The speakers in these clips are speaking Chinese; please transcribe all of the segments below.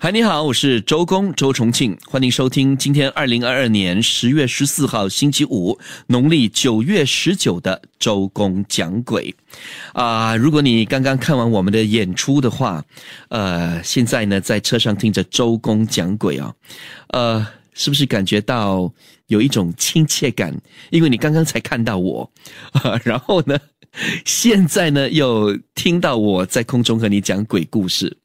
嗨，你好，我是周公周重庆，欢迎收听今天二零二二年十月十四号星期五，农历九月十九的周公讲鬼。啊，如果你刚刚看完我们的演出的话，呃，现在呢在车上听着周公讲鬼啊，呃，是不是感觉到有一种亲切感？因为你刚刚才看到我，啊 然后呢，现在呢又听到我在空中和你讲鬼故事。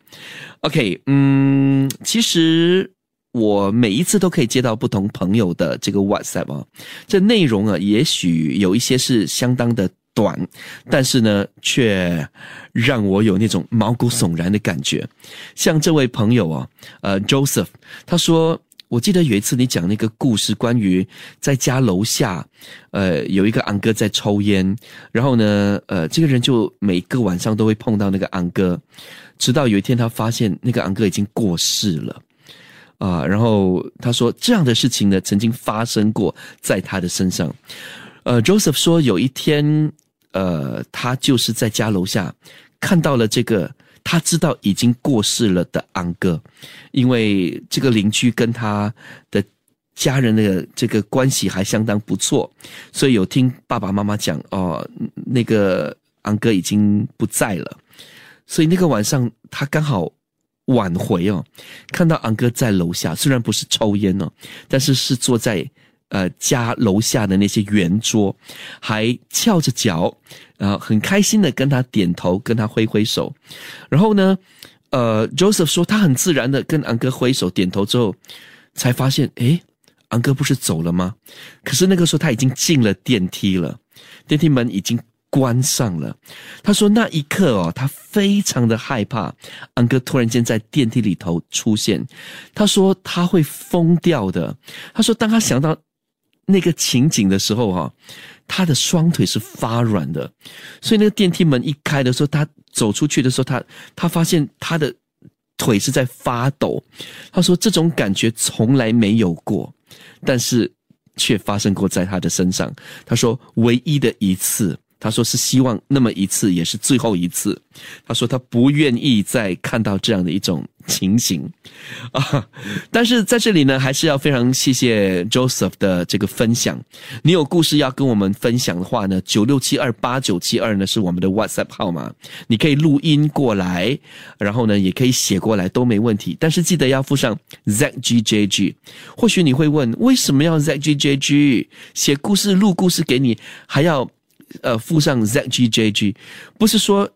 OK，嗯，其实我每一次都可以接到不同朋友的这个 WhatsApp 啊，这内容啊，也许有一些是相当的短，但是呢，却让我有那种毛骨悚然的感觉。像这位朋友啊，呃，Joseph，他说，我记得有一次你讲那个故事，关于在家楼下，呃，有一个昂哥在抽烟，然后呢，呃，这个人就每个晚上都会碰到那个昂哥。直到有一天，他发现那个昂哥已经过世了，啊，然后他说这样的事情呢，曾经发生过在他的身上。呃，Joseph 说有一天，呃，他就是在家楼下看到了这个他知道已经过世了的昂哥，因为这个邻居跟他的家人的这个关系还相当不错，所以有听爸爸妈妈讲哦，那个昂哥已经不在了。所以那个晚上，他刚好挽回哦，看到昂哥在楼下，虽然不是抽烟哦，但是是坐在呃家楼下的那些圆桌，还翘着脚，然后很开心的跟他点头，跟他挥挥手。然后呢，呃，Joseph 说他很自然的跟昂哥挥手点头之后，才发现，诶，昂哥不是走了吗？可是那个时候他已经进了电梯了，电梯门已经。关上了。他说那一刻哦，他非常的害怕，安哥突然间在电梯里头出现。他说他会疯掉的。他说当他想到那个情景的时候哈，他的双腿是发软的。所以那个电梯门一开的时候，他走出去的时候，他他发现他的腿是在发抖。他说这种感觉从来没有过，但是却发生过在他的身上。他说唯一的一次。他说是希望那么一次也是最后一次。他说他不愿意再看到这样的一种情形 啊！但是在这里呢，还是要非常谢谢 Joseph 的这个分享。你有故事要跟我们分享的话呢，九六七二八九七二呢是我们的 WhatsApp 号码，你可以录音过来，然后呢也可以写过来都没问题。但是记得要附上 ZGJG。或许你会问，为什么要 ZGJG 写故事录故事给你还要？呃，附上 ZGJG，不是说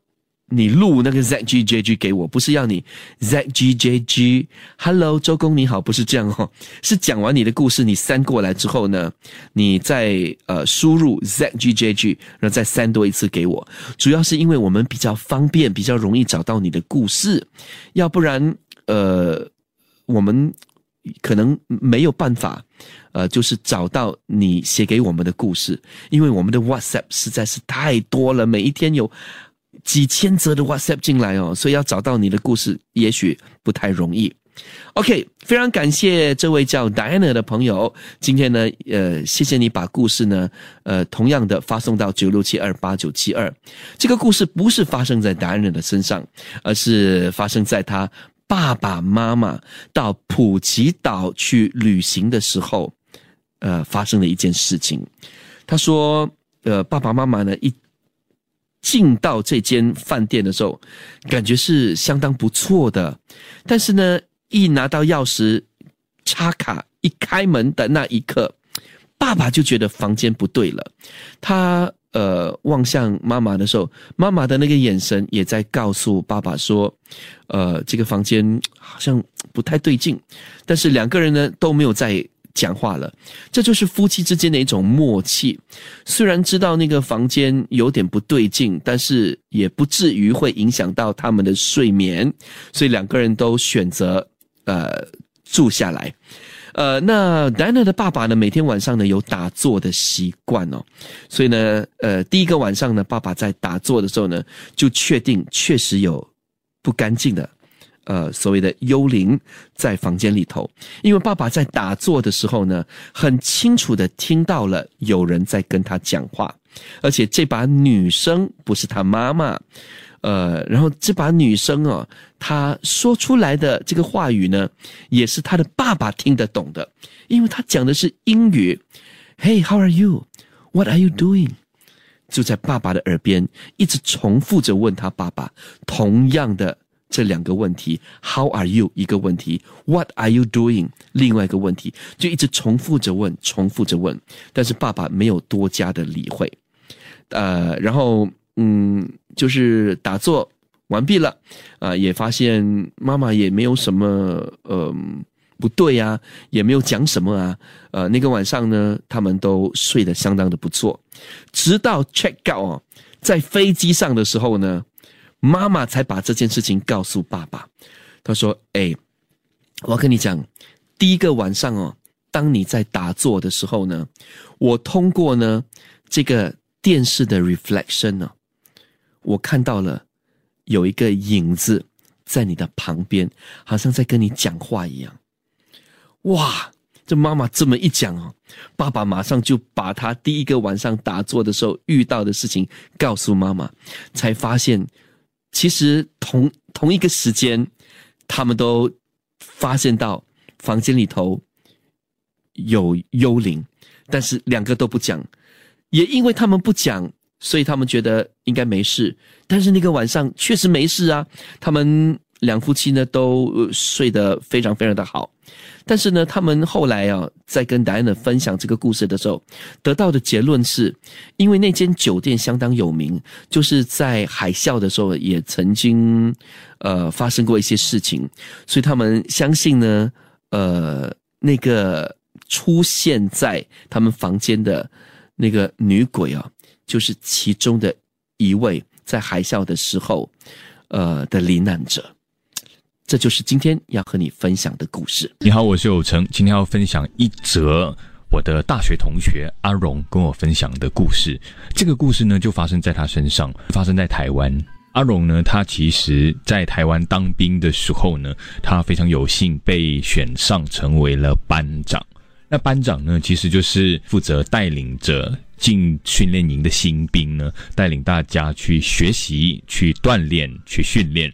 你录那个 ZGJG 给我，不是要你 ZGJG，Hello，周公你好，不是这样哦，是讲完你的故事，你删过来之后呢，你再呃输入 ZGJG，然后再删多一次给我，主要是因为我们比较方便，比较容易找到你的故事，要不然呃我们。可能没有办法，呃，就是找到你写给我们的故事，因为我们的 WhatsApp 实在是太多了，每一天有几千则的 WhatsApp 进来哦，所以要找到你的故事，也许不太容易。OK，非常感谢这位叫 Diana 的朋友，今天呢，呃，谢谢你把故事呢，呃，同样的发送到九六七二八九七二。这个故事不是发生在 Diana 的身上，而是发生在他。爸爸妈妈到普吉岛去旅行的时候，呃，发生了一件事情。他说：“呃，爸爸妈妈呢，一进到这间饭店的时候，感觉是相当不错的。但是呢，一拿到钥匙插卡，一开门的那一刻，爸爸就觉得房间不对了。他。”呃，望向妈妈的时候，妈妈的那个眼神也在告诉爸爸说：“呃，这个房间好像不太对劲。”但是两个人呢都没有再讲话了。这就是夫妻之间的一种默契。虽然知道那个房间有点不对劲，但是也不至于会影响到他们的睡眠，所以两个人都选择呃住下来。呃，那 Dana 的爸爸呢，每天晚上呢有打坐的习惯哦，所以呢，呃，第一个晚上呢，爸爸在打坐的时候呢，就确定确实有不干净的，呃，所谓的幽灵在房间里头，因为爸爸在打坐的时候呢，很清楚的听到了有人在跟他讲话，而且这把女生不是他妈妈。呃，然后这把女生啊，她说出来的这个话语呢，也是她的爸爸听得懂的，因为她讲的是英语。Hey, how are you? What are you doing? 就在爸爸的耳边一直重复着问他爸爸同样的这两个问题：How are you？一个问题，What are you doing？另外一个问题，就一直重复着问，重复着问。但是爸爸没有多加的理会。呃，然后。嗯，就是打坐完毕了，啊，也发现妈妈也没有什么呃不对呀，也没有讲什么啊，呃，那个晚上呢，他们都睡得相当的不错，直到 check out 哦，在飞机上的时候呢，妈妈才把这件事情告诉爸爸，他说：“哎，我要跟你讲，第一个晚上哦，当你在打坐的时候呢，我通过呢这个电视的 reflection 呢。”我看到了有一个影子在你的旁边，好像在跟你讲话一样。哇！这妈妈这么一讲哦，爸爸马上就把他第一个晚上打坐的时候遇到的事情告诉妈妈，才发现其实同同一个时间，他们都发现到房间里头有幽灵，但是两个都不讲，也因为他们不讲。所以他们觉得应该没事，但是那个晚上确实没事啊。他们两夫妻呢都睡得非常非常的好，但是呢，他们后来啊在跟戴安娜分享这个故事的时候，得到的结论是，因为那间酒店相当有名，就是在海啸的时候也曾经呃发生过一些事情，所以他们相信呢，呃，那个出现在他们房间的那个女鬼啊。就是其中的一位在海啸的时候，呃的罹难者，这就是今天要和你分享的故事。你好，我是有成，今天要分享一则我的大学同学阿荣跟我分享的故事。这个故事呢，就发生在他身上，发生在台湾。阿荣呢，他其实在台湾当兵的时候呢，他非常有幸被选上成为了班长。那班长呢，其实就是负责带领着。进训练营的新兵呢，带领大家去学习、去锻炼、去训练。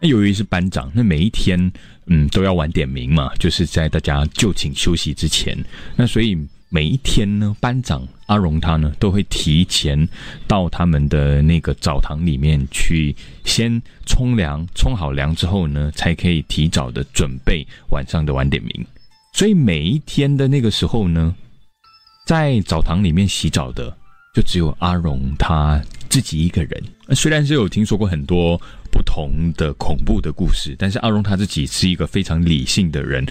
那由于是班长，那每一天，嗯，都要晚点名嘛，就是在大家就寝休息之前。那所以每一天呢，班长阿荣他呢，都会提前到他们的那个澡堂里面去，先冲凉，冲好凉之后呢，才可以提早的准备晚上的晚点名。所以每一天的那个时候呢。在澡堂里面洗澡的，就只有阿荣他自己一个人。虽然是有听说过很多不同的恐怖的故事，但是阿荣他自己是一个非常理性的人。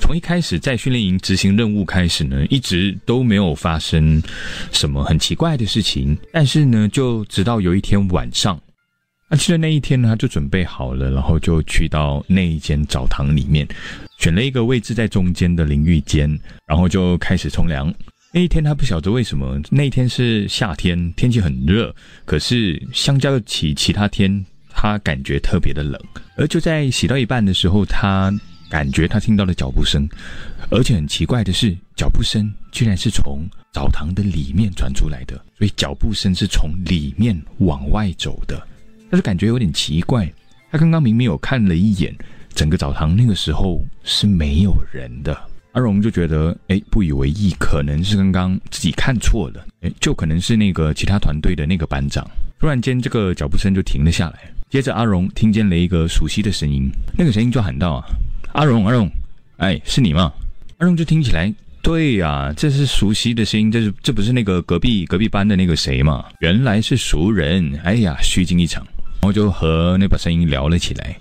从一开始在训练营执行任务开始呢，一直都没有发生什么很奇怪的事情。但是呢，就直到有一天晚上，那去的那一天呢，他就准备好了，然后就去到那一间澡堂里面，选了一个位置在中间的淋浴间，然后就开始冲凉。那一天他不晓得为什么，那一天是夏天，天气很热，可是相较起其他天，他感觉特别的冷。而就在洗到一半的时候，他感觉他听到了脚步声，而且很奇怪的是，脚步声居然是从澡堂的里面传出来的，所以脚步声是从里面往外走的。他就感觉有点奇怪，他刚刚明明有看了一眼，整个澡堂那个时候是没有人的。阿荣就觉得，哎，不以为意，可能是刚刚自己看错了，哎，就可能是那个其他团队的那个班长。突然间，这个脚步声就停了下来，接着阿荣听见了一个熟悉的声音，那个声音就喊道：“啊，阿荣，阿荣，哎，是你吗？”阿荣就听起来，对呀，这是熟悉的声音，这是这不是那个隔壁隔壁班的那个谁吗？原来是熟人，哎呀，虚惊一场，然后就和那把声音聊了起来。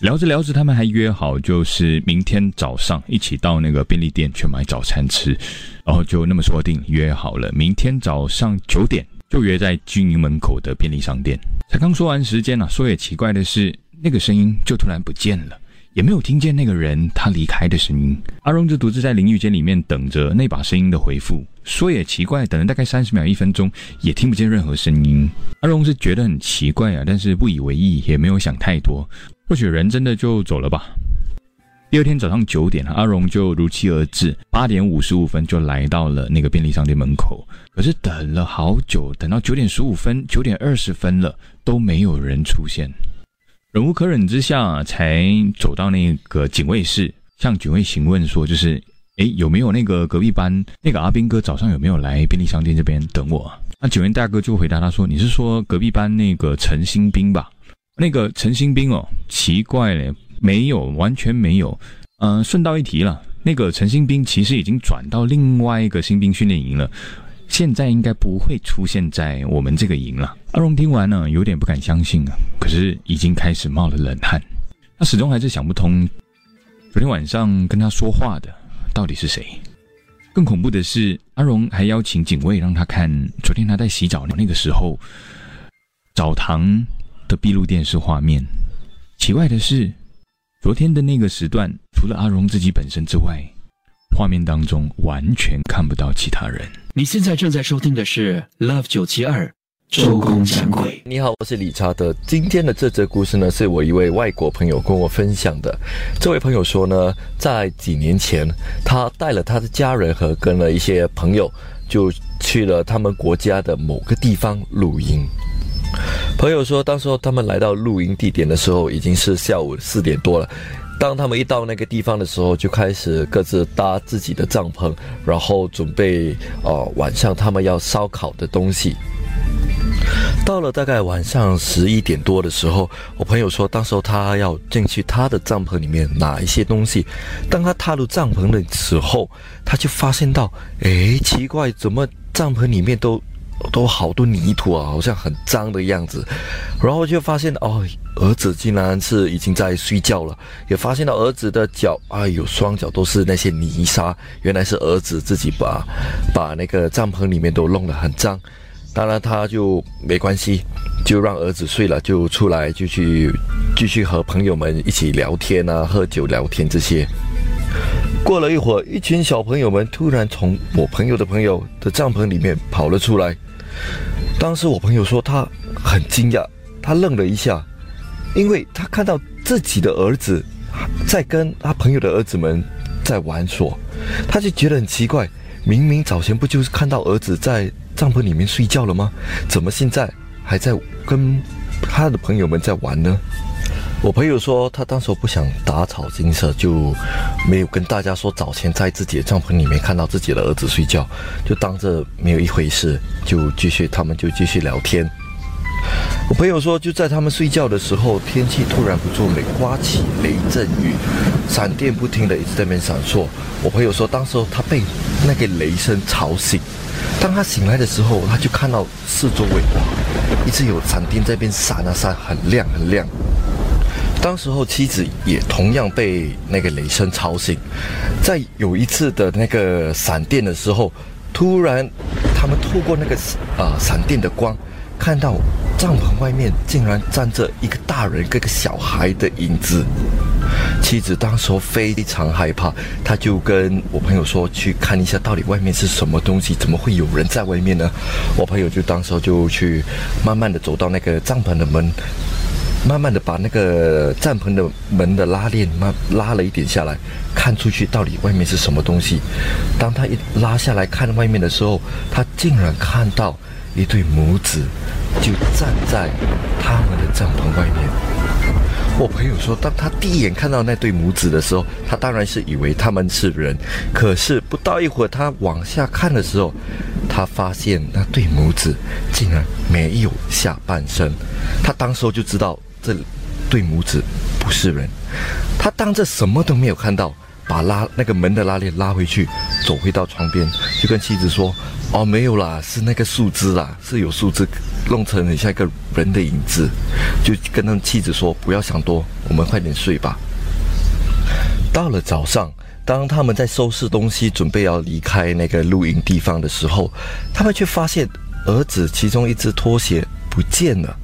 聊着聊着，他们还约好，就是明天早上一起到那个便利店去买早餐吃，然后就那么说定约好了，明天早上九点就约在军营门口的便利商店。才刚说完时间呢，说也奇怪的是，那个声音就突然不见了，也没有听见那个人他离开的声音。阿荣就独自在淋浴间里面等着那把声音的回复。说也奇怪，等了大概三十秒、一分钟，也听不见任何声音。阿荣是觉得很奇怪啊，但是不以为意，也没有想太多。或许人真的就走了吧。第二天早上九点，阿荣就如期而至，八点五十五分就来到了那个便利商店门口。可是等了好久，等到九点十五分、九点二十分了，都没有人出现。忍无可忍之下，才走到那个警卫室，向警卫询问说：“就是。”哎，有没有那个隔壁班那个阿斌哥早上有没有来便利商店这边等我？那九元大哥就回答他说：“你是说隔壁班那个陈新兵吧？那个陈新兵哦，奇怪嘞，没有，完全没有。嗯，顺道一提了，那个陈新兵其实已经转到另外一个新兵训练营了，现在应该不会出现在我们这个营了。”阿荣听完呢，有点不敢相信啊，可是已经开始冒了冷汗。他始终还是想不通，昨天晚上跟他说话的。到底是谁？更恐怖的是，阿荣还邀请警卫让他看昨天他在洗澡那个时候澡堂的闭路电视画面。奇怪的是，昨天的那个时段，除了阿荣自己本身之外，画面当中完全看不到其他人。你现在正在收听的是 Love 九七二。周公讲鬼，你好，我是理查德。今天的这则故事呢，是我一位外国朋友跟我分享的。这位朋友说呢，在几年前，他带了他的家人和跟了一些朋友，就去了他们国家的某个地方露营。朋友说，当时候他们来到露营地点的时候，已经是下午四点多了。当他们一到那个地方的时候，就开始各自搭自己的帐篷，然后准备呃晚上他们要烧烤的东西。到了大概晚上十一点多的时候，我朋友说，当时候他要进去他的帐篷里面拿一些东西。当他踏入帐篷的时候，他就发现到，哎，奇怪，怎么帐篷里面都都好多泥土啊，好像很脏的样子。然后就发现，哦，儿子竟然是已经在睡觉了。也发现到儿子的脚，哎呦，双脚都是那些泥沙，原来是儿子自己把把那个帐篷里面都弄得很脏。当然，他就没关系，就让儿子睡了，就出来就去继续和朋友们一起聊天啊，喝酒聊天这些。过了一会儿，一群小朋友们突然从我朋友的朋友的帐篷里面跑了出来。当时我朋友说他很惊讶，他愣了一下，因为他看到自己的儿子在跟他朋友的儿子们在玩耍，他就觉得很奇怪，明明早前不就是看到儿子在。帐篷里面睡觉了吗？怎么现在还在跟他的朋友们在玩呢？我朋友说，他当时不想打草惊蛇，就没有跟大家说早前在自己的帐篷里面看到自己的儿子睡觉，就当着没有一回事，就继续他们就继续聊天。我朋友说，就在他们睡觉的时候，天气突然不作美，刮起雷阵雨，闪电不停的一直在那边闪烁。我朋友说，当时候他被那个雷声吵醒，当他醒来的时候，他就看到四周围哇，一直有闪电在边闪啊闪，很亮很亮。当时候妻子也同样被那个雷声吵醒，在有一次的那个闪电的时候，突然他们透过那个啊闪电的光。看到帐篷外面竟然站着一个大人跟个小孩的影子，妻子当时非常害怕，他就跟我朋友说去看一下到底外面是什么东西，怎么会有人在外面呢？我朋友就当时就去慢慢的走到那个帐篷的门，慢慢的把那个帐篷的门的拉链慢拉了一点下来，看出去到底外面是什么东西。当他一拉下来看外面的时候，他竟然看到。一对母子就站在他们的帐篷外面。我朋友说，当他第一眼看到那对母子的时候，他当然是以为他们是人。可是不到一会儿，他往下看的时候，他发现那对母子竟然没有下半身。他当时就知道这对母子不是人。他当着什么都没有看到，把拉那个门的拉链拉回去，走回到床边，就跟妻子说。哦，没有啦，是那个树枝啦，是有树枝弄成很像一个人的影子，就跟他妻子说不要想多，我们快点睡吧。到了早上，当他们在收拾东西，准备要离开那个露营地方的时候，他们却发现儿子其中一只拖鞋不见了。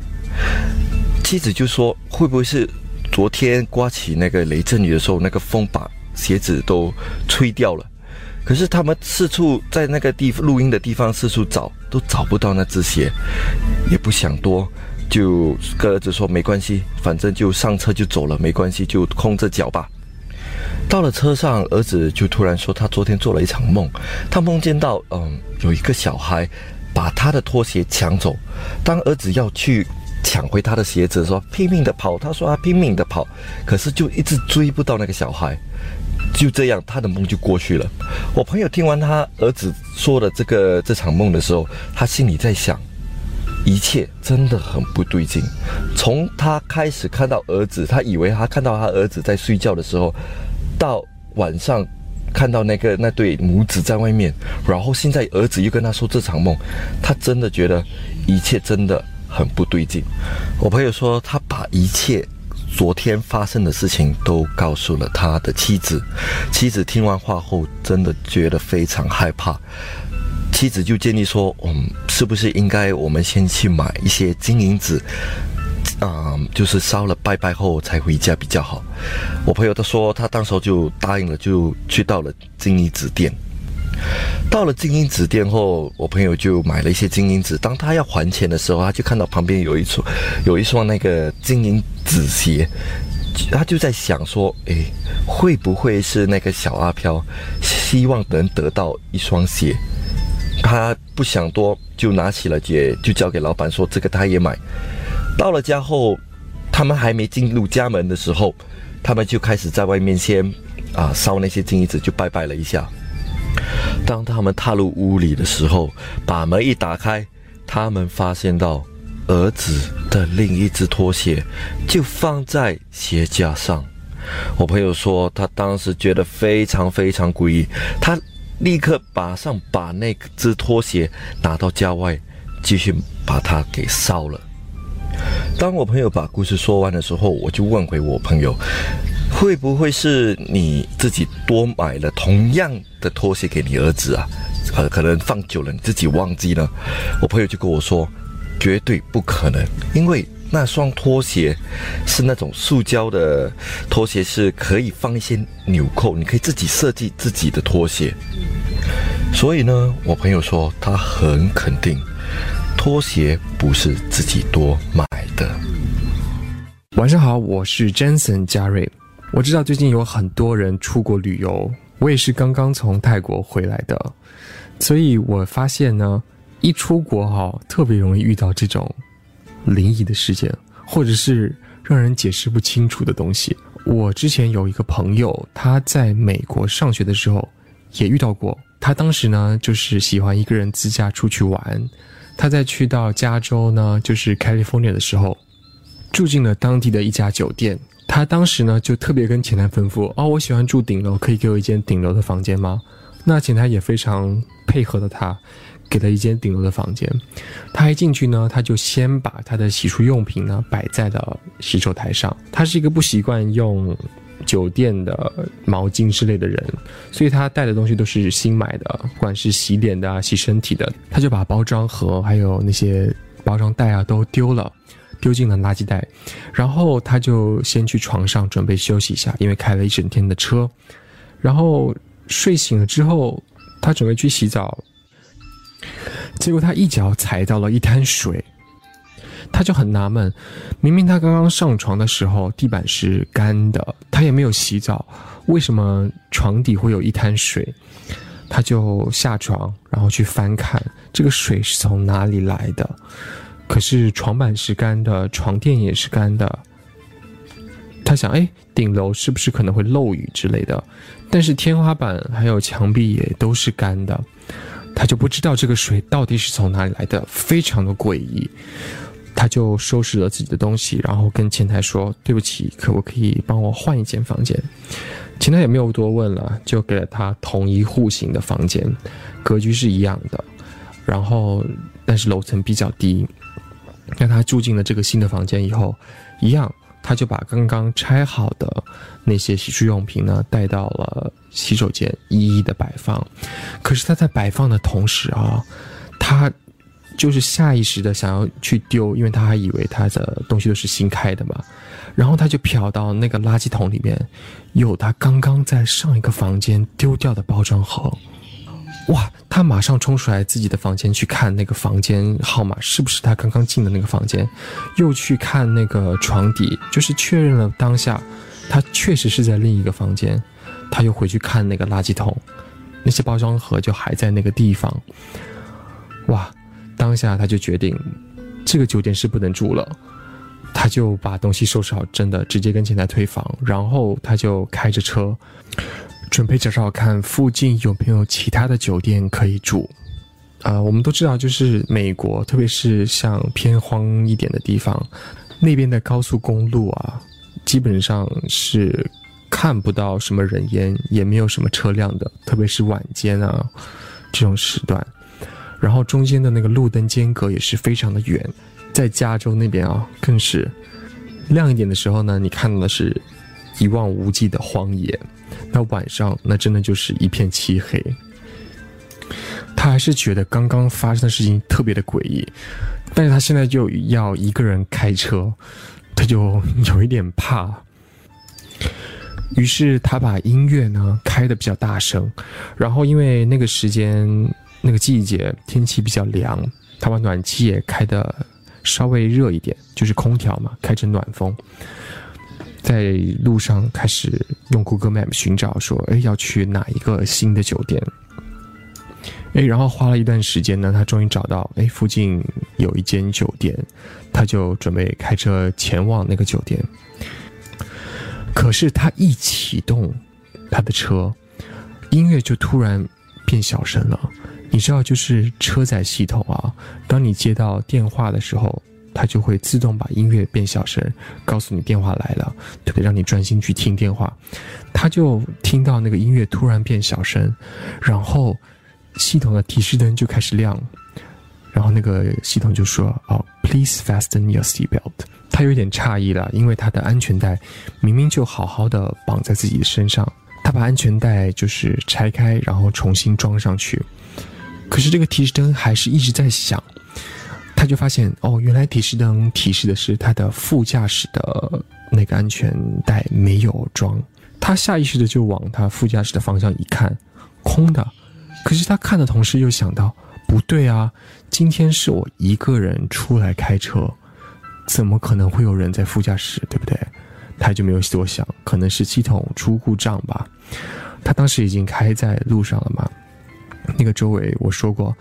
妻子就说会不会是昨天刮起那个雷阵雨的时候，那个风把鞋子都吹掉了。可是他们四处在那个地录音的地方四处找，都找不到那只鞋，也不想多，就跟儿子说没关系，反正就上车就走了，没关系，就空着脚吧。到了车上，儿子就突然说他昨天做了一场梦，他梦见到嗯有一个小孩把他的拖鞋抢走，当儿子要去抢回他的鞋子，说拼命的跑，他说他拼命的跑，可是就一直追不到那个小孩。就这样，他的梦就过去了。我朋友听完他儿子说的这个这场梦的时候，他心里在想，一切真的很不对劲。从他开始看到儿子，他以为他看到他儿子在睡觉的时候，到晚上看到那个那对母子在外面，然后现在儿子又跟他说这场梦，他真的觉得一切真的很不对劲。我朋友说，他把一切。昨天发生的事情都告诉了他的妻子，妻子听完话后真的觉得非常害怕，妻子就建议说：“嗯，是不是应该我们先去买一些金银纸，啊，就是烧了拜拜后才回家比较好？”我朋友他说他当时就答应了，就去到了金银纸店。到了金银纸店后，我朋友就买了一些金银纸。当他要还钱的时候，他就看到旁边有一双，有一双那个金银纸鞋，他就在想说：“诶，会不会是那个小阿飘希望能得到一双鞋？”他不想多，就拿起了鞋，就交给老板说：“这个他也买。”到了家后，他们还没进入家门的时候，他们就开始在外面先啊烧那些金银纸，就拜拜了一下。当他们踏入屋里的时候，把门一打开，他们发现到儿子的另一只拖鞋就放在鞋架上。我朋友说，他当时觉得非常非常诡异，他立刻马上把那只拖鞋拿到家外，继续把它给烧了。当我朋友把故事说完的时候，我就问回我朋友。会不会是你自己多买了同样的拖鞋给你儿子啊？呃，可能放久了你自己忘记了。我朋友就跟我说，绝对不可能，因为那双拖鞋是那种塑胶的拖鞋，是可以放一些纽扣，你可以自己设计自己的拖鞋。所以呢，我朋友说他很肯定，拖鞋不是自己多买的。晚上好，我是 Jensen 加瑞。我知道最近有很多人出国旅游，我也是刚刚从泰国回来的，所以我发现呢，一出国哈，特别容易遇到这种灵异的事件，或者是让人解释不清楚的东西。我之前有一个朋友，他在美国上学的时候也遇到过，他当时呢就是喜欢一个人自驾出去玩，他在去到加州呢，就是 California 的时候，住进了当地的一家酒店。他当时呢，就特别跟前台吩咐：“哦，我喜欢住顶楼，可以给我一间顶楼的房间吗？”那前台也非常配合的，他给了一间顶楼的房间。他一进去呢，他就先把他的洗漱用品呢摆在了洗手台上。他是一个不习惯用酒店的毛巾之类的人，所以他带的东西都是新买的，不管是洗脸的啊、洗身体的，他就把包装盒还有那些包装袋啊都丢了。丢进了垃圾袋，然后他就先去床上准备休息一下，因为开了一整天的车。然后睡醒了之后，他准备去洗澡，结果他一脚踩到了一滩水，他就很纳闷，明明他刚刚上床的时候地板是干的，他也没有洗澡，为什么床底会有一滩水？他就下床，然后去翻看这个水是从哪里来的。可是床板是干的，床垫也是干的。他想，哎，顶楼是不是可能会漏雨之类的？但是天花板还有墙壁也都是干的，他就不知道这个水到底是从哪里来的，非常的诡异。他就收拾了自己的东西，然后跟前台说：“对不起，可不可以帮我换一间房间？”前台也没有多问了，就给了他同一户型的房间，格局是一样的，然后但是楼层比较低。让他住进了这个新的房间以后，一样，他就把刚刚拆好的那些洗漱用品呢带到了洗手间，一一的摆放。可是他在摆放的同时啊，他就是下意识的想要去丢，因为他还以为他的东西都是新开的嘛。然后他就瞟到那个垃圾桶里面有他刚刚在上一个房间丢掉的包装盒。哇！他马上冲出来自己的房间去看那个房间号码是不是他刚刚进的那个房间，又去看那个床底，就是确认了当下他确实是在另一个房间。他又回去看那个垃圾桶，那些包装盒就还在那个地方。哇！当下他就决定，这个酒店是不能住了。他就把东西收拾好，真的直接跟前台退房，然后他就开着车。准备找找看附近有没有其他的酒店可以住，啊，我们都知道，就是美国，特别是像偏荒一点的地方，那边的高速公路啊，基本上是看不到什么人烟，也没有什么车辆的，特别是晚间啊这种时段，然后中间的那个路灯间隔也是非常的远，在加州那边啊，更是。亮一点的时候呢，你看到的是一望无际的荒野。那晚上，那真的就是一片漆黑。他还是觉得刚刚发生的事情特别的诡异，但是他现在就要一个人开车，他就有一点怕。于是他把音乐呢开的比较大声，然后因为那个时间、那个季节天气比较凉，他把暖气也开的稍微热一点，就是空调嘛，开成暖风。在路上开始用 Google Map 寻找，说：“哎，要去哪一个新的酒店？”哎，然后花了一段时间呢，他终于找到，哎，附近有一间酒店，他就准备开车前往那个酒店。可是他一启动他的车，音乐就突然变小声了。你知道，就是车载系统啊，当你接到电话的时候。它就会自动把音乐变小声，告诉你电话来了，特别让你专心去听电话。他就听到那个音乐突然变小声，然后系统的提示灯就开始亮，然后那个系统就说：“哦，Please fasten your seatbelt。”他有点诧异了，因为他的安全带明明就好好的绑在自己的身上，他把安全带就是拆开，然后重新装上去，可是这个提示灯还是一直在响。他就发现哦，原来提示灯提示的是他的副驾驶的那个安全带没有装。他下意识的就往他副驾驶的方向一看，空的。可是他看的同时又想到，不对啊，今天是我一个人出来开车，怎么可能会有人在副驾驶，对不对？他就没有多想，可能是系统出故障吧。他当时已经开在路上了嘛，那个周围我说过，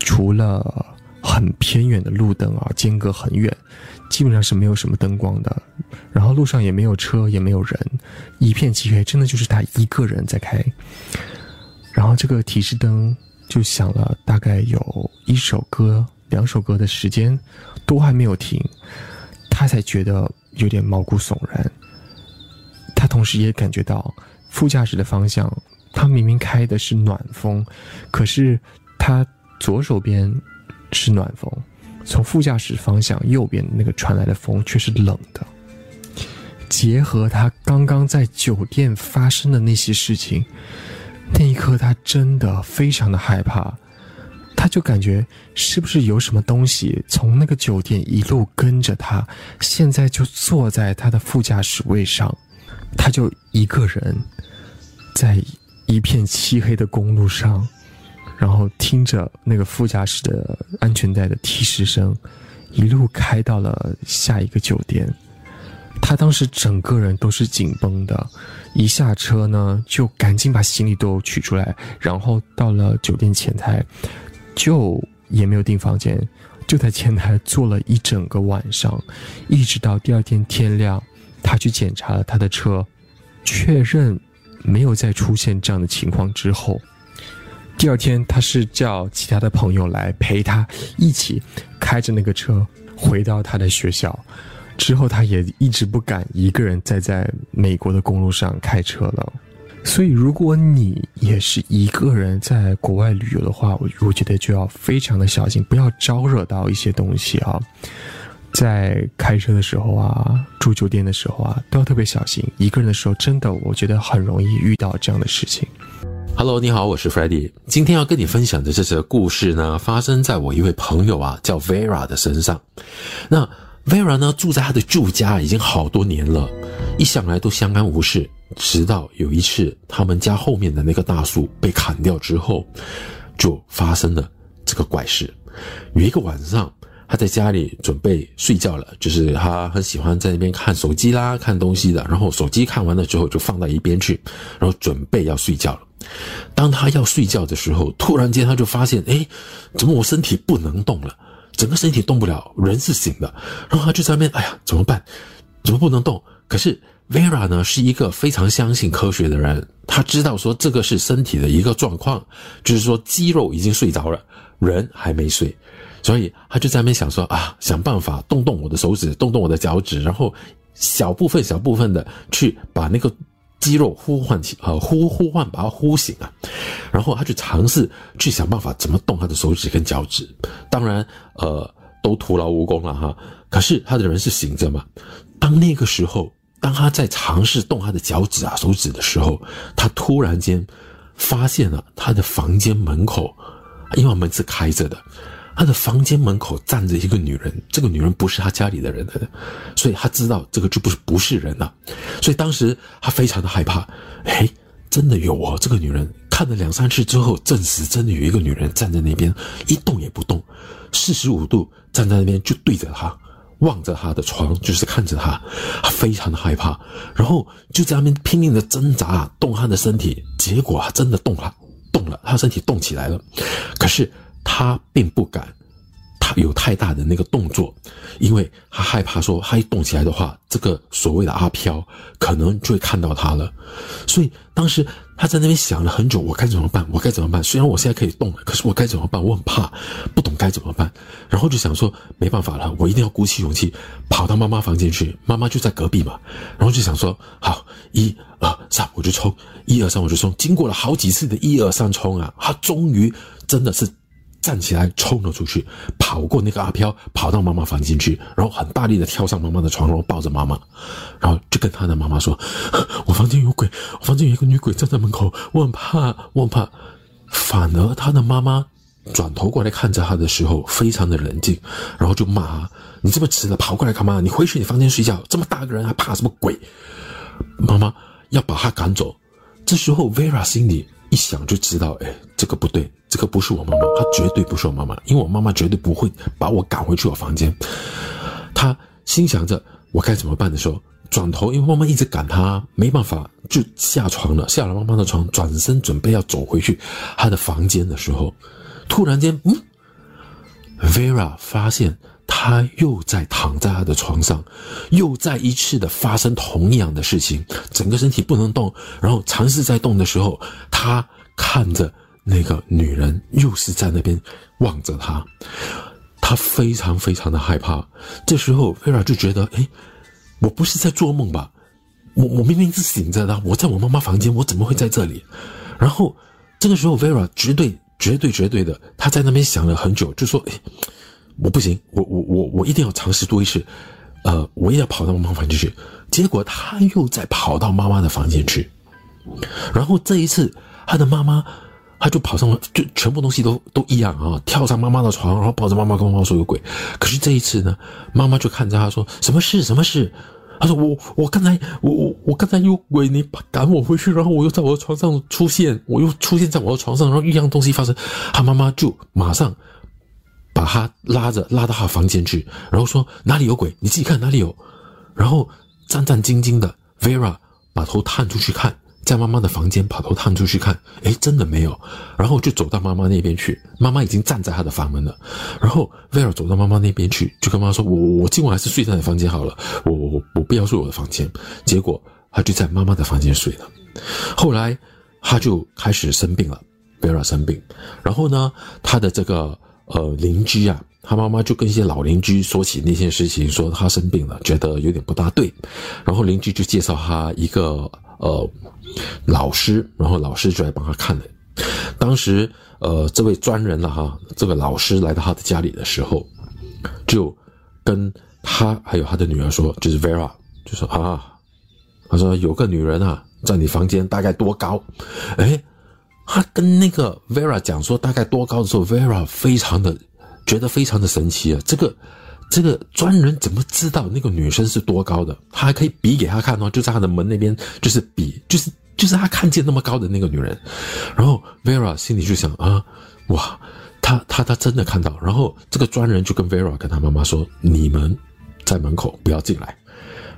除了。很偏远的路灯啊，间隔很远，基本上是没有什么灯光的，然后路上也没有车，也没有人，一片漆黑，真的就是他一个人在开。然后这个提示灯就响了，大概有一首歌、两首歌的时间，都还没有停，他才觉得有点毛骨悚然。他同时也感觉到副驾驶的方向，他明明开的是暖风，可是他左手边。是暖风，从副驾驶方向右边那个传来的风却是冷的。结合他刚刚在酒店发生的那些事情，那一刻他真的非常的害怕，他就感觉是不是有什么东西从那个酒店一路跟着他，现在就坐在他的副驾驶位上，他就一个人在一片漆黑的公路上。然后听着那个副驾驶的安全带的提示声，一路开到了下一个酒店。他当时整个人都是紧绷的，一下车呢就赶紧把行李都取出来，然后到了酒店前台，就也没有订房间，就在前台坐了一整个晚上，一直到第二天天亮，他去检查了他的车，确认没有再出现这样的情况之后。第二天，他是叫其他的朋友来陪他一起开着那个车回到他的学校。之后，他也一直不敢一个人再在美国的公路上开车了。所以，如果你也是一个人在国外旅游的话，我我觉得就要非常的小心，不要招惹到一些东西啊。在开车的时候啊，住酒店的时候啊，都要特别小心。一个人的时候，真的我觉得很容易遇到这样的事情。Hello，你好，我是 Freddie。今天要跟你分享的这则故事呢，发生在我一位朋友啊，叫 Vera 的身上。那 Vera 呢，住在他的旧家已经好多年了，一向来都相安无事。直到有一次，他们家后面的那个大树被砍掉之后，就发生了这个怪事。有一个晚上。他在家里准备睡觉了，就是他很喜欢在那边看手机啦、看东西的。然后手机看完了之后就放到一边去，然后准备要睡觉了。当他要睡觉的时候，突然间他就发现，哎，怎么我身体不能动了？整个身体动不了，人是醒的。然后他就在那边，哎呀，怎么办？怎么不能动？可是 Vera 呢是一个非常相信科学的人，他知道说这个是身体的一个状况，就是说肌肉已经睡着了，人还没睡。所以他就在那边想说啊，想办法动动我的手指，动动我的脚趾，然后小部分、小部分的去把那个肌肉呼唤起，呃，呼呼唤，把它呼醒啊。然后他就尝试去想办法怎么动他的手指跟脚趾，当然，呃，都徒劳无功了哈。可是他的人是醒着嘛。当那个时候，当他在尝试动他的脚趾啊、手指的时候，他突然间发现了他的房间门口，因为门是开着的。他的房间门口站着一个女人，这个女人不是他家里的人，所以他知道这个就不是不是人了，所以当时他非常的害怕。哎，真的有哦，这个女人看了两三次之后，证实真的有一个女人站在那边一动也不动，四十五度站在那边就对着他，望着他的床，就是看着他，他非常的害怕，然后就在那边拼命的挣扎动他的身体，结果他真的动了，动了，他身体动起来了，可是。他并不敢，他有太大的那个动作，因为他害怕说他一动起来的话，这个所谓的阿飘可能就会看到他了。所以当时他在那边想了很久，我该怎么办？我该怎么办？虽然我现在可以动，可是我该怎么办？我很怕，不懂该怎么办。然后就想说没办法了，我一定要鼓起勇气跑到妈妈房间去。妈妈就在隔壁嘛。然后就想说好，一二三，我就冲，一二三我就冲。经过了好几次的一二三冲啊，他终于真的是。站起来冲了出去，跑过那个阿飘，跑到妈妈房间去，然后很大力的跳上妈妈的床，然后抱着妈妈，然后就跟他的妈妈说：“我房间有鬼，我房间有一个女鬼站在门口，我很怕，我很怕。”反而他的妈妈转头过来看着他的时候，非常的冷静，然后就骂：“你这么迟了跑过来干嘛？你回去你房间睡觉，这么大个人还怕什么鬼？”妈妈要把他赶走。这时候 Vera 心里一想就知道，哎，这个不对。这个不是我妈妈，她绝对不是我妈妈，因为我妈妈绝对不会把我赶回去我房间。她心想着我该怎么办的时候，转头，因为妈妈一直赶她，没办法，就下床了，下了妈妈的床，转身准备要走回去她的房间的时候，突然间，嗯，Vera 发现她又在躺在她的床上，又再一次的发生同样的事情，整个身体不能动，然后尝试在动的时候，她看着。那个女人又是在那边望着他，他非常非常的害怕。这时候，Vera 就觉得，哎，我不是在做梦吧？我我明明是醒着的，我在我妈妈房间，我怎么会在这里？然后这个时候，Vera 绝对绝对绝对的，他在那边想了很久，就说，哎，我不行，我我我我一定要尝试多一次，呃，我也要跑到妈妈房间去。结果他又再跑到妈妈的房间去，然后这一次，他的妈妈。他就跑上了，就全部东西都都一样啊！跳上妈妈的床，然后抱着妈妈跟妈妈说有鬼。可是这一次呢，妈妈就看着他说：“什么事？什么事？”他说：“我我刚才我我我刚才有鬼，你赶我回去，然后我又在我的床上出现，我又出现在我的床上，然后一样东西发生。”他妈妈就马上把他拉着拉到他房间去，然后说：“哪里有鬼？你自己看哪里有。”然后战战兢兢的 Vera 把头探出去看。在妈妈的房间，跑头探出去看，哎，真的没有，然后就走到妈妈那边去，妈妈已经站在她的房门了，然后威尔走到妈妈那边去，就跟妈妈说：“我我今晚还是睡在你房间好了，我我我不要睡我的房间。”结果他就在妈妈的房间睡了。后来他就开始生病了，威尔生病，然后呢，他的这个呃邻居啊，他妈妈就跟一些老邻居说起那件事情，说他生病了，觉得有点不大对，然后邻居就介绍他一个。呃，老师，然后老师就来帮他看了。当时，呃，这位专人了哈，这个老师来到他的家里的时候，就跟他还有他的女儿说，就是 Vera，就说啊，他说有个女人啊，在你房间大概多高？哎他跟那个 Vera 讲说大概多高的时候，Vera 非常的觉得非常的神奇啊，这个。这个专人怎么知道那个女生是多高的？他还可以比给他看哦，就在他的门那边，就是比，就是就是他看见那么高的那个女人。然后 Vera 心里就想啊，哇，他他他真的看到。然后这个专人就跟 Vera 跟他妈妈说：“你们在门口不要进来。”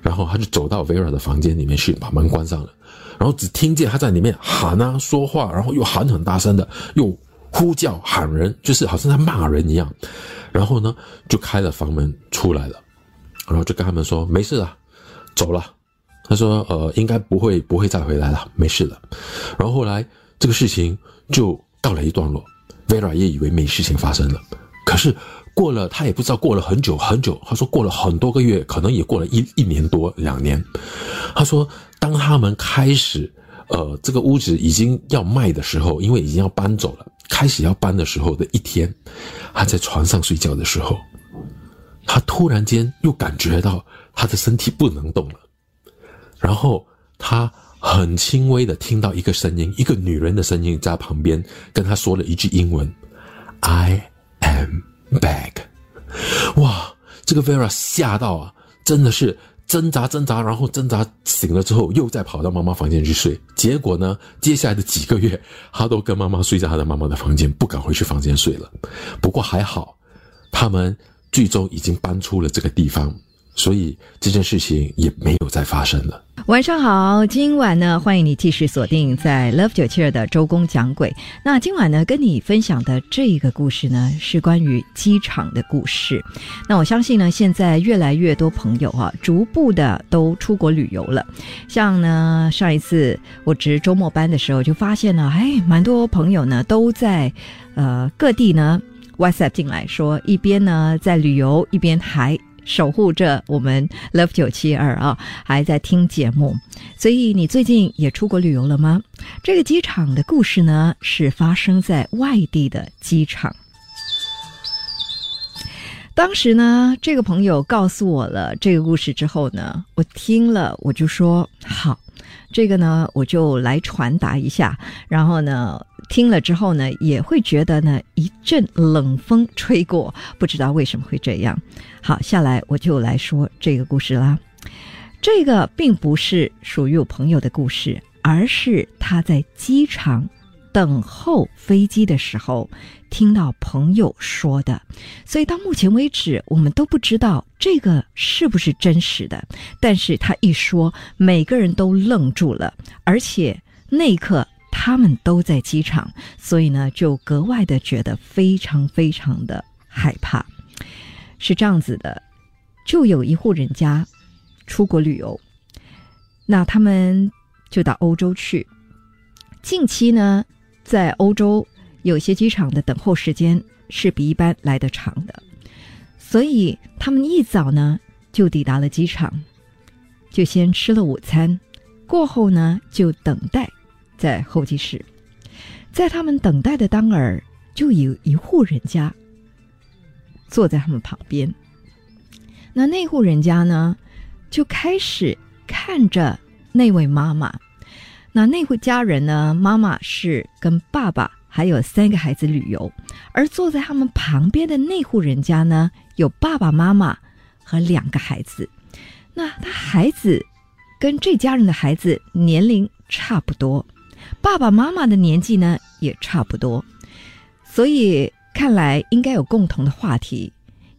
然后他就走到 Vera 的房间里面去，把门关上了。然后只听见他在里面喊啊说话，然后又喊很大声的，又呼叫喊人，就是好像在骂人一样。然后呢，就开了房门出来了，然后就跟他们说没事了，走了。他说呃，应该不会不会再回来了，没事了。然后后来这个事情就告了一段落，Vera 也以为没事情发生了。可是过了，他也不知道过了很久很久。他说过了很多个月，可能也过了一一年多两年。他说当他们开始呃这个屋子已经要卖的时候，因为已经要搬走了。开始要搬的时候的一天，他在床上睡觉的时候，他突然间又感觉到他的身体不能动了，然后他很轻微的听到一个声音，一个女人的声音在旁边跟他说了一句英文：“I am back。”哇，这个 Vera 吓到啊，真的是。挣扎挣扎，然后挣扎醒了之后，又再跑到妈妈房间去睡。结果呢，接下来的几个月，他都跟妈妈睡在他的妈妈的房间，不敢回去房间睡了。不过还好，他们最终已经搬出了这个地方。所以这件事情也没有再发生了。晚上好，今晚呢，欢迎你继续锁定在 Love 九七二的周公讲鬼。那今晚呢，跟你分享的这个故事呢，是关于机场的故事。那我相信呢，现在越来越多朋友啊，逐步的都出国旅游了。像呢，上一次我值周末班的时候，就发现呢，哎，蛮多朋友呢都在呃各地呢 WhatsApp 进来说，一边呢在旅游，一边还。守护着我们 Love 九七二啊，还在听节目，所以你最近也出国旅游了吗？这个机场的故事呢，是发生在外地的机场。当时呢，这个朋友告诉我了这个故事之后呢，我听了我就说好。这个呢，我就来传达一下，然后呢，听了之后呢，也会觉得呢，一阵冷风吹过，不知道为什么会这样。好，下来我就来说这个故事啦。这个并不是属于我朋友的故事，而是他在机场。等候飞机的时候，听到朋友说的，所以到目前为止，我们都不知道这个是不是真实的。但是他一说，每个人都愣住了，而且那一刻他们都在机场，所以呢，就格外的觉得非常非常的害怕。是这样子的，就有一户人家出国旅游，那他们就到欧洲去，近期呢。在欧洲，有些机场的等候时间是比一般来得长的，所以他们一早呢就抵达了机场，就先吃了午餐，过后呢就等待在候机室。在他们等待的当儿，就有一户人家坐在他们旁边。那那户人家呢，就开始看着那位妈妈。那那户家人呢？妈妈是跟爸爸还有三个孩子旅游，而坐在他们旁边的那户人家呢，有爸爸妈妈和两个孩子。那他孩子跟这家人的孩子年龄差不多，爸爸妈妈的年纪呢也差不多，所以看来应该有共同的话题，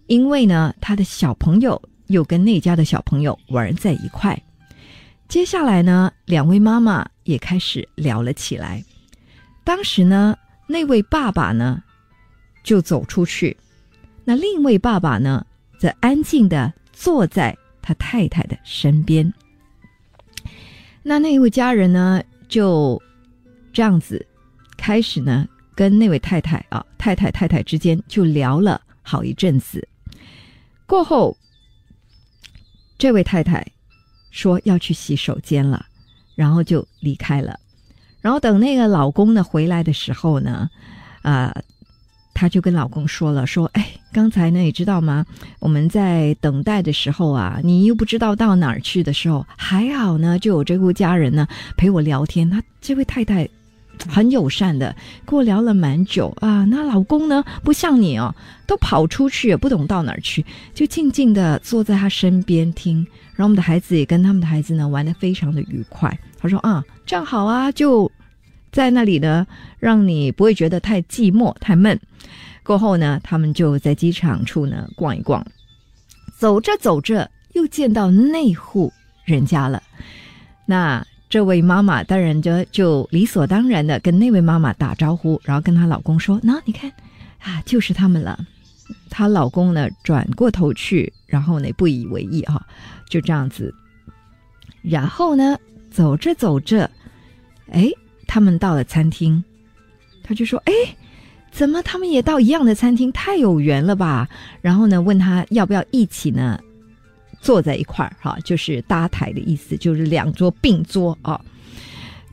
因为呢，他的小朋友又跟那家的小朋友玩在一块。接下来呢，两位妈妈也开始聊了起来。当时呢，那位爸爸呢就走出去，那另一位爸爸呢则安静的坐在他太太的身边。那那位家人呢就这样子开始呢跟那位太太啊太太太太之间就聊了好一阵子。过后，这位太太。说要去洗手间了，然后就离开了。然后等那个老公呢回来的时候呢，啊，她就跟老公说了，说：“哎，刚才呢，你知道吗？我们在等待的时候啊，你又不知道到哪儿去的时候，还好呢，就有这户家人呢陪我聊天。他这位太太很友善的跟我聊了蛮久啊。那老公呢，不像你哦，都跑出去，也不懂到哪儿去，就静静的坐在他身边听。然后我们的孩子也跟他们的孩子呢玩的非常的愉快。他说啊，这样好啊，就在那里呢，让你不会觉得太寂寞、太闷。过后呢，他们就在机场处呢逛一逛，走着走着又见到那户人家了。那这位妈妈当然就就理所当然的跟那位妈妈打招呼，然后跟她老公说：“那你看啊，就是他们了。”她老公呢转过头去，然后呢不以为意哈，就这样子。然后呢走着走着，哎，他们到了餐厅，他就说：“哎。”怎么他们也到一样的餐厅？太有缘了吧！然后呢，问他要不要一起呢，坐在一块儿哈，就是搭台的意思，就是两桌并桌啊。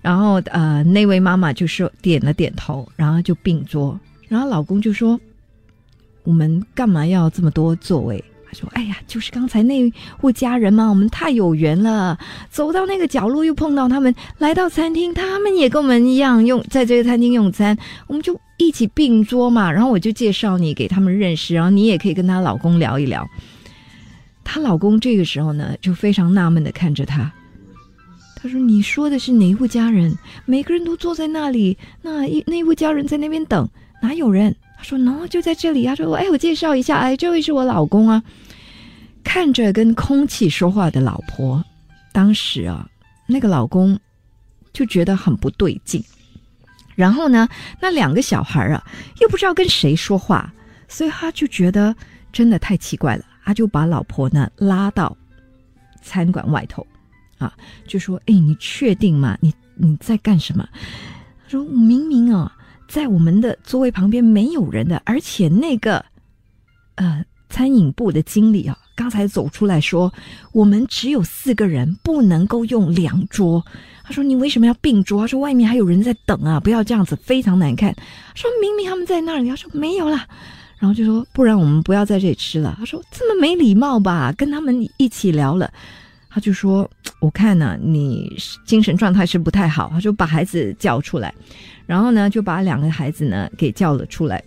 然后呃，那位妈妈就说点了点头，然后就并桌。然后老公就说：“我们干嘛要这么多座位？”他说：“哎呀，就是刚才那户家人嘛，我们太有缘了。走到那个角落又碰到他们，来到餐厅，他们也跟我们一样用在这个餐厅用餐，我们就一起并桌嘛。然后我就介绍你给他们认识，然后你也可以跟她老公聊一聊。她老公这个时候呢，就非常纳闷的看着她，他说：‘你说的是哪户家人？每个人都坐在那里，那一那户家人在那边等，哪有人？’他说：‘喏，就在这里啊。’说：‘哎，我介绍一下，哎，这位是我老公啊。’看着跟空气说话的老婆，当时啊，那个老公就觉得很不对劲。然后呢，那两个小孩啊，又不知道跟谁说话，所以他就觉得真的太奇怪了。他就把老婆呢拉到餐馆外头，啊，就说：“哎，你确定吗？你你在干什么？”他说：“明明啊，在我们的座位旁边没有人的，而且那个呃餐饮部的经理啊。”刚才走出来说，我们只有四个人，不能够用两桌。他说：“你为什么要并桌？”他说：“外面还有人在等啊，不要这样子，非常难看。”说明明他们在那里，他说没有啦。然后就说：“不然我们不要在这里吃了。”他说：“这么没礼貌吧？跟他们一起聊了。”他就说：“我看呢，你精神状态是不太好。”他就把孩子叫出来，然后呢就把两个孩子呢给叫了出来。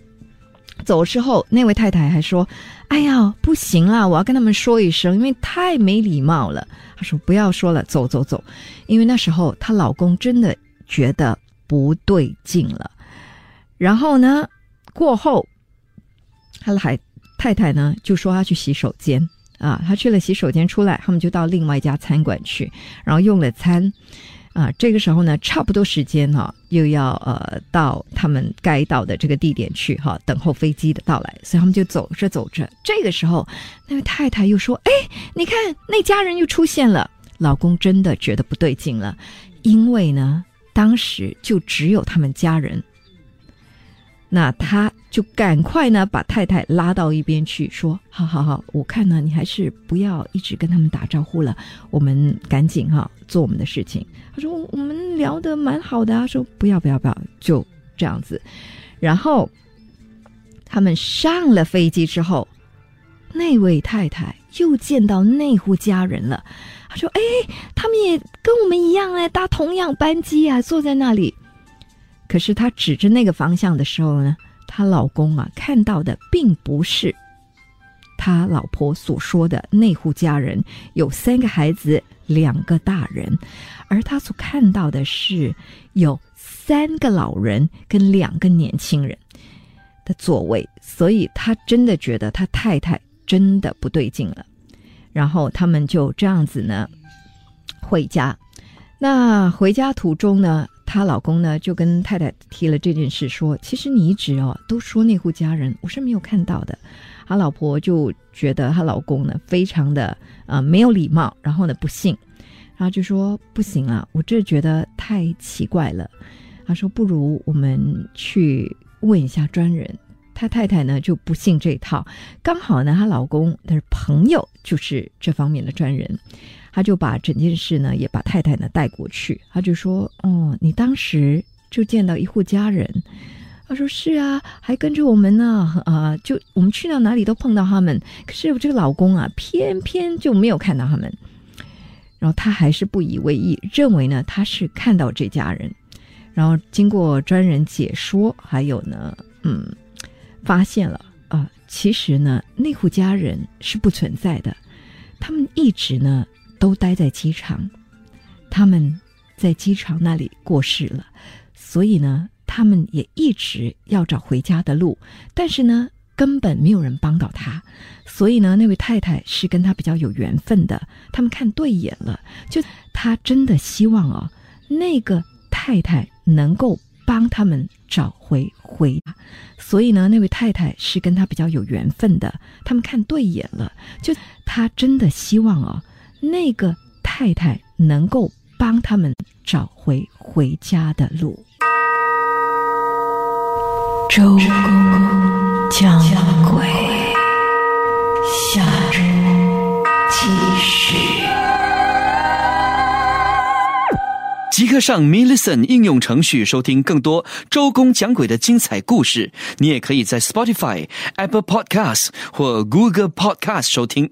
走之后，那位太太还说：“哎呀，不行啦，我要跟他们说一声，因为太没礼貌了。”她说：“不要说了，走走走。”因为那时候她老公真的觉得不对劲了。然后呢，过后，他的海太太呢就说她去洗手间啊，她去了洗手间出来，他们就到另外一家餐馆去，然后用了餐。啊，这个时候呢，差不多时间哈，又要呃到他们该到的这个地点去哈，等候飞机的到来，所以他们就走着走着。这个时候，那位太太又说：“哎，你看那家人又出现了。”老公真的觉得不对劲了，因为呢，当时就只有他们家人。那他就赶快呢把太太拉到一边去，说：“好好好，我看呢你还是不要一直跟他们打招呼了，我们赶紧哈做我们的事情。”他说：“我们聊得蛮好的。”啊说：“不要不要不要，就这样子。”然后他们上了飞机之后，那位太太又见到那户家人了。他说：“哎，他们也跟我们一样哎，搭同样班机啊，坐在那里。”可是他指着那个方向的时候呢，她老公啊看到的并不是他老婆所说的那户家人有三个孩子，两个大人，而他所看到的是有三个老人跟两个年轻人的座位，所以他真的觉得他太太真的不对劲了。然后他们就这样子呢回家。那回家途中呢？她老公呢就跟太太提了这件事，说：“其实你一直哦都说那户家人，我是没有看到的。”她老婆就觉得她老公呢非常的呃没有礼貌，然后呢不信，然后就说：“不行啊，我这觉得太奇怪了。”她说：“不如我们去问一下专人。”她太太呢就不信这套，刚好呢她老公的朋友就是这方面的专人。他就把整件事呢，也把太太呢带过去。他就说：“哦，你当时就见到一户家人。”他说：“是啊，还跟着我们呢。啊，就我们去到哪里都碰到他们。可是我这个老公啊，偏偏就没有看到他们。然后他还是不以为意，认为呢他是看到这家人。然后经过专人解说，还有呢，嗯，发现了啊、其实呢，那户家人是不存在的，他们一直呢都待在机场，他们在机场那里过世了，所以呢，他们也一直要找回家的路，但是呢，根本没有人帮到他，所以呢，那位太太是跟他比较有缘分的，他们看对眼了，就他真的希望哦，那个太太能够帮他们找回回，所以呢，那位太太是跟他比较有缘分的，他们看对眼了，就他真的希望哦，那个太太能够帮他们找回回家的路。周公讲鬼，下周继续。即刻上 m i l l i c e n 应用程序收听更多周公讲鬼的精彩故事。你也可以在 Spotify、Apple Podcasts 或 Google Podcasts 收听。